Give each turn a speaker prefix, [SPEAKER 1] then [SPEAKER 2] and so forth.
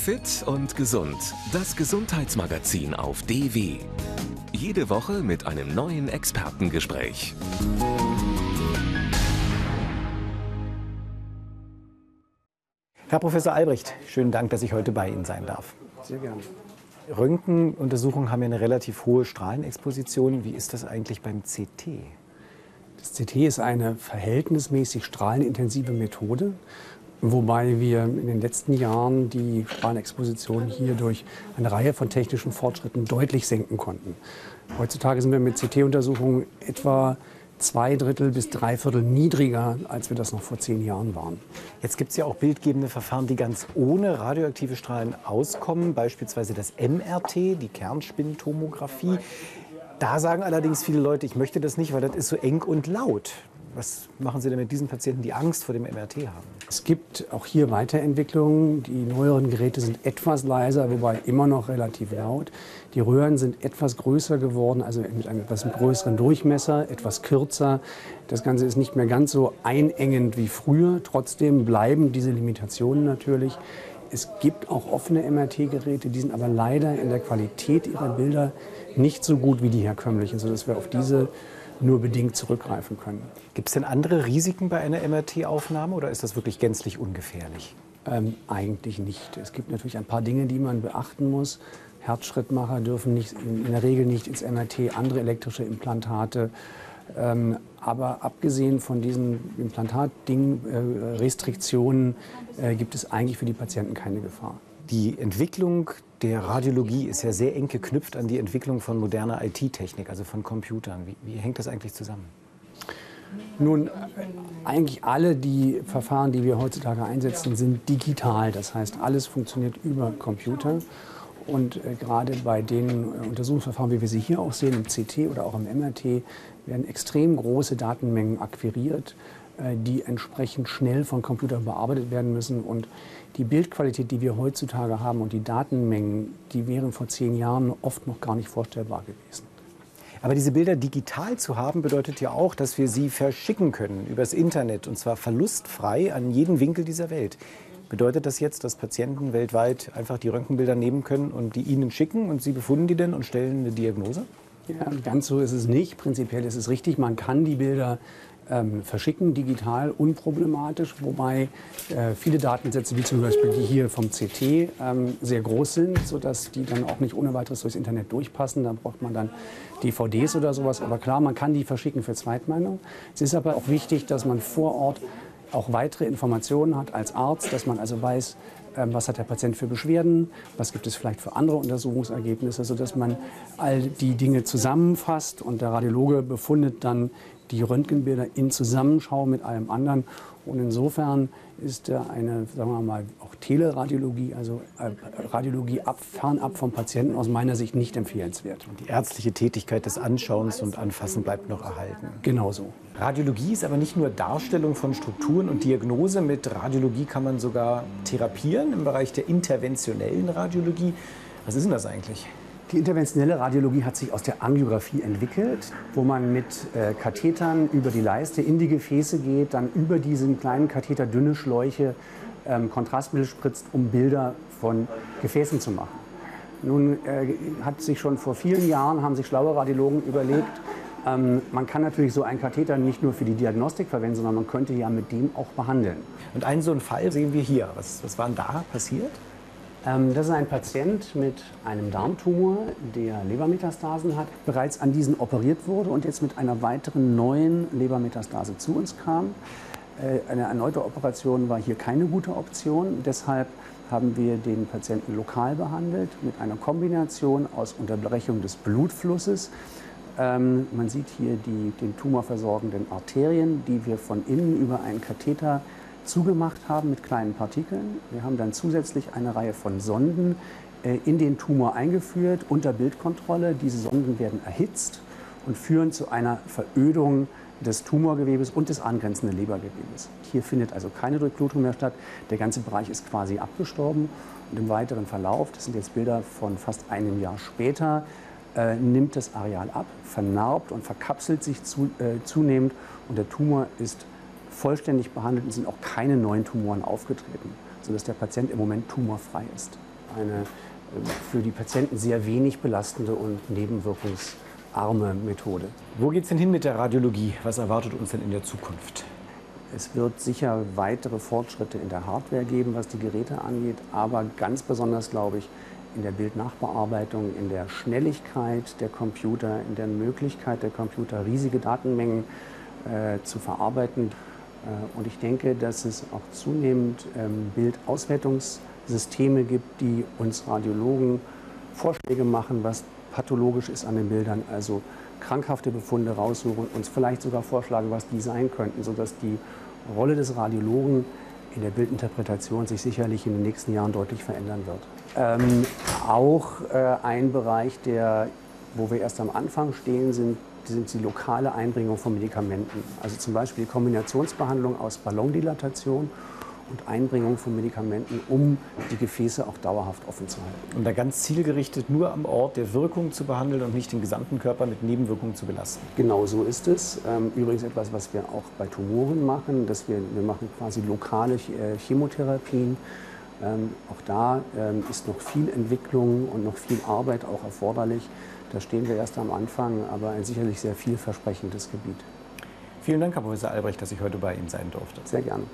[SPEAKER 1] Fit und gesund. Das Gesundheitsmagazin auf DW. Jede Woche mit einem neuen Expertengespräch.
[SPEAKER 2] Herr Professor Albrecht, schönen Dank, dass ich heute bei Ihnen sein darf.
[SPEAKER 3] Sehr gerne.
[SPEAKER 2] Röntgenuntersuchungen haben ja eine relativ hohe Strahlenexposition. Wie ist das eigentlich beim CT?
[SPEAKER 3] Das CT ist eine verhältnismäßig strahlenintensive Methode, wobei wir in den letzten Jahren die Strahlenexposition hier durch eine Reihe von technischen Fortschritten deutlich senken konnten. Heutzutage sind wir mit CT-Untersuchungen etwa zwei Drittel bis drei Viertel niedriger, als wir das noch vor zehn Jahren waren.
[SPEAKER 2] Jetzt gibt es ja auch bildgebende Verfahren, die ganz ohne radioaktive Strahlen auskommen, beispielsweise das MRT, die Kernspintomographie. Da sagen allerdings viele Leute, ich möchte das nicht, weil das ist so eng und laut. Was machen Sie denn mit diesen Patienten, die Angst vor dem MRT haben?
[SPEAKER 3] Es gibt auch hier Weiterentwicklungen. Die neueren Geräte sind etwas leiser, wobei immer noch relativ laut. Die Röhren sind etwas größer geworden, also mit einem etwas größeren Durchmesser, etwas kürzer. Das Ganze ist nicht mehr ganz so einengend wie früher. Trotzdem bleiben diese Limitationen natürlich. Es gibt auch offene MRT-Geräte, die sind aber leider in der Qualität ihrer Bilder nicht so gut wie die herkömmlichen, sodass wir auf diese nur bedingt zurückgreifen können.
[SPEAKER 2] Gibt es denn andere Risiken bei einer MRT-Aufnahme oder ist das wirklich gänzlich ungefährlich?
[SPEAKER 3] Ähm, eigentlich nicht. Es gibt natürlich ein paar Dinge, die man beachten muss. Herzschrittmacher dürfen nicht, in, der Regel nicht ins MRT, andere elektrische Implantate. Ähm, aber abgesehen von diesen Implantatdingen, äh, Restriktionen, äh, gibt es eigentlich für die Patienten keine Gefahr.
[SPEAKER 2] Die Entwicklung der Radiologie ist ja sehr eng geknüpft an die Entwicklung von moderner IT-Technik, also von Computern. Wie, wie, hängt das eigentlich zusammen?
[SPEAKER 3] Nun, eigentlich alle die Verfahren, die wir heutzutage einsetzen, sind digital. Das heißt, alles funktioniert über Computer. Und äh, gerade bei den äh, Untersuchungsverfahren, wie wir sie hier auch sehen, im CT oder auch im MRT, werden extrem große Datenmengen akquiriert, die entsprechend schnell von Computern bearbeitet werden müssen. Und die Bildqualität, die wir heutzutage haben und die Datenmengen, die wären vor zehn Jahren oft noch gar nicht vorstellbar gewesen.
[SPEAKER 2] Aber diese Bilder digital zu haben, bedeutet ja auch, dass wir sie verschicken können übers Internet und zwar verlustfrei an jeden Winkel dieser Welt. Bedeutet das jetzt, dass Patienten weltweit einfach die Röntgenbilder nehmen können und die Ihnen schicken und Sie befunden die denn und stellen eine Diagnose?
[SPEAKER 3] Ja, ganz so ist es nicht. Prinzipiell ist es richtig, man kann die Bilder ähm, verschicken, digital unproblematisch, wobei äh, viele Datensätze, wie zum Beispiel die hier vom CT, ähm, sehr groß sind, sodass die dann auch nicht ohne weiteres durchs Internet durchpassen. Da braucht man dann DVDs oder sowas. Aber klar, man kann die verschicken für Zweitmeinung. Es ist aber auch wichtig, dass man vor Ort auch weitere Informationen hat als Arzt, dass man also weiß, ähm, was hat der Patient für Beschwerden, was gibt es vielleicht für andere Untersuchungsergebnisse, sodass man all die Dinge zusammenfasst und der Radiologe befundet dann die Röntgenbilder in Zusammenschau mit allem anderen. Und insofern ist eine, sagen wir mal, auch Teleradiologie, also äh, Radiologie ab, fernab vom Patienten aus meiner Sicht nicht empfehlenswert.
[SPEAKER 2] Und die ärztliche Tätigkeit des Anschauens und Anfassen bleibt noch erhalten.
[SPEAKER 3] Genauso.
[SPEAKER 2] Radiologie ist aber nicht nur Darstellung von Strukturen und Diagnose. Mit Radiologie kann man sogar therapieren im Bereich der interventionellen Radiologie. Was ist denn das eigentlich?
[SPEAKER 3] Die interventionelle Radiologie hat sich aus der Angiografie entwickelt, wo man mit äh, Kathetern über die Leiste in die Gefäße geht, dann über diesen kleinen Katheter dünne Schläuche ähm, Kontrastmittel spritzt, um Bilder von Gefäßen zu machen. Nun äh, hat sich schon vor vielen Jahren, haben sich schlaue Radiologen überlegt, ähm, man kann natürlich so einen Katheter nicht nur für die Diagnostik verwenden, sondern man könnte ja mit dem auch behandeln.
[SPEAKER 2] Und einen so einen Fall sehen wir hier. Was, was war denn da passiert?
[SPEAKER 3] Ähm, das ist ein Patient mit einem Darmtumor, der Lebermetastasen hat, bereits an diesen operiert wurde und jetzt mit einer weiteren neuen Lebermetastase zu uns kam. Äh, eine erneute Operation war hier keine gute Option. Deshalb haben wir den Patienten lokal behandelt mit einer Kombination aus Unterbrechung des Blutflusses. Ähm, man sieht hier die den Tumor versorgenden Arterien, die wir von innen über einen Katheter zugemacht haben mit kleinen Partikeln. Wir haben dann zusätzlich eine Reihe von Sonden äh, in den Tumor eingeführt unter Bildkontrolle. Diese Sonden werden erhitzt und führen zu einer Verödung des Tumorgewebes und des angrenzenden Lebergewebes. Hier findet also keine Durchblutung mehr statt. Der ganze Bereich ist quasi abgestorben. Und im weiteren Verlauf, das sind jetzt Bilder von fast einem Jahr später, äh, nimmt das Areal ab, vernarbt und verkapselt sich zu, äh, zunehmend und der Tumor ist vollständig behandelt und sind auch keine neuen Tumoren aufgetreten, sodass der Patient im Moment tumorfrei ist. eine für die Patienten sehr wenig belastende und nebenwirkungsarme Methode.
[SPEAKER 2] Wo geht es denn hin mit der Radiologie? Was erwartet uns denn in der Zukunft?
[SPEAKER 3] Es wird sicher weitere Fortschritte in der Hardware geben, was die Geräte angeht, aber ganz besonders, glaube ich, in der Bildnachbearbeitung, in der Schnelligkeit der Computer, in der Möglichkeit der Computer, riesige Datenmengen äh, zu verarbeiten. Äh, und ich denke, dass es auch zunehmend ähm, Bildauswertungssysteme gibt, die uns Radiologen Vorschläge machen, was pathologisch ist an den Bildern, also krankhafte Befunde raussuchen, uns vielleicht sogar vorschlagen, was die sein könnten, sodass die Rolle des Radiologen in der Bildinterpretation sich sicherlich in den nächsten Jahren deutlich verändern wird. Ähm, auch äh, ein Bereich, der, wo wir erst am Anfang stehen, sind, sind die lokale Einbringung von Medikamenten. Also zum Beispiel die Kombinationsbehandlung aus Ballondilatation und Einbringung von Medikamenten, um die Gefäße auch dauerhaft offen zu halten.
[SPEAKER 2] Und da ganz zielgerichtet nur am Ort der Wirkung zu behandeln und nicht den gesamten Körper mit Nebenwirkungen zu belasten.
[SPEAKER 3] Genau so ist es. Ähm, übrigens etwas, was wir auch bei Tumoren machen, dass wir, wir machen quasi lokale äh, Chemotherapien. Ähm, auch da ähm, ist noch viel Entwicklung und noch viel Arbeit auch erforderlich. Da stehen wir erst am Anfang, aber ein sicherlich sehr vielversprechendes Gebiet.
[SPEAKER 2] Vielen Dank, Herr Professor Albrecht, dass ich heute bei Ihnen sein durfte.
[SPEAKER 3] Sehr gerne.